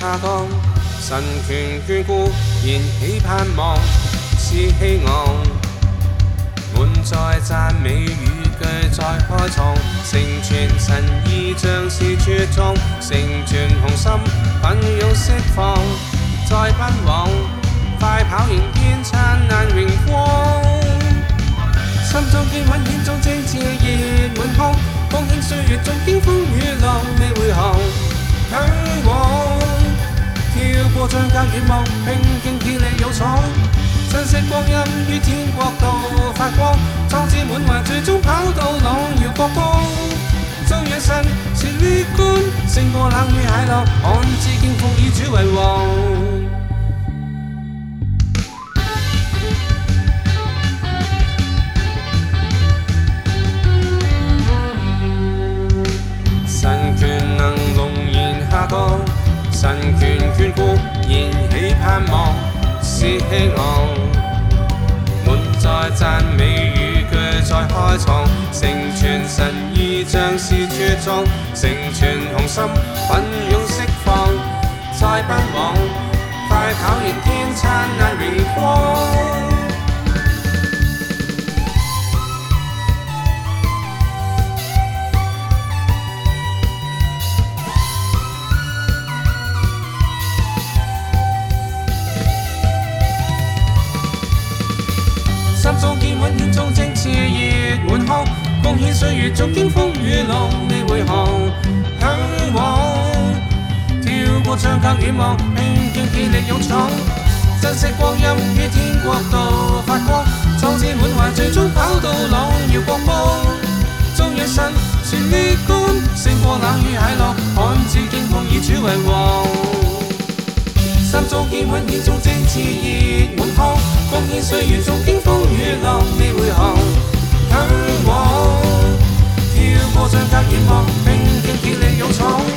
下降，神权眷顾燃起盼望是希望，满载赞美语句在开创，成全神意像是茁壮，成全雄心奋勇释放，再奔往，快跑迎天灿烂荣光，心中坚稳眼中炽热满腔，光轻岁月中经风雨浪未回航。他远望，拼劲千里有闯，珍惜光阴于天国度发光。壮志满怀，最终跑到朗要国光。将一身血泪干，胜过冷雨海浪，暗自敬奉以主为王。神权能容然下降。神權眷顧，燃起盼望，是希望。滿載讚美語句再開創，成全神意像是茁壯，成全雄心，奮勇。奉獻歲月，逐經風雨浪，你會航向往。跳過窗格遠望，拼勁竭力勇闖，珍惜光陰於天國度發光，壯志滿懷，最終跑到朗耀國邦。終一生全力觀，勝過冷雨駭浪，漢字敬奉以主為王。心中堅穩，熱衷政治熱滿腔，奉獻歲月，縱經風雨浪，你會航。song.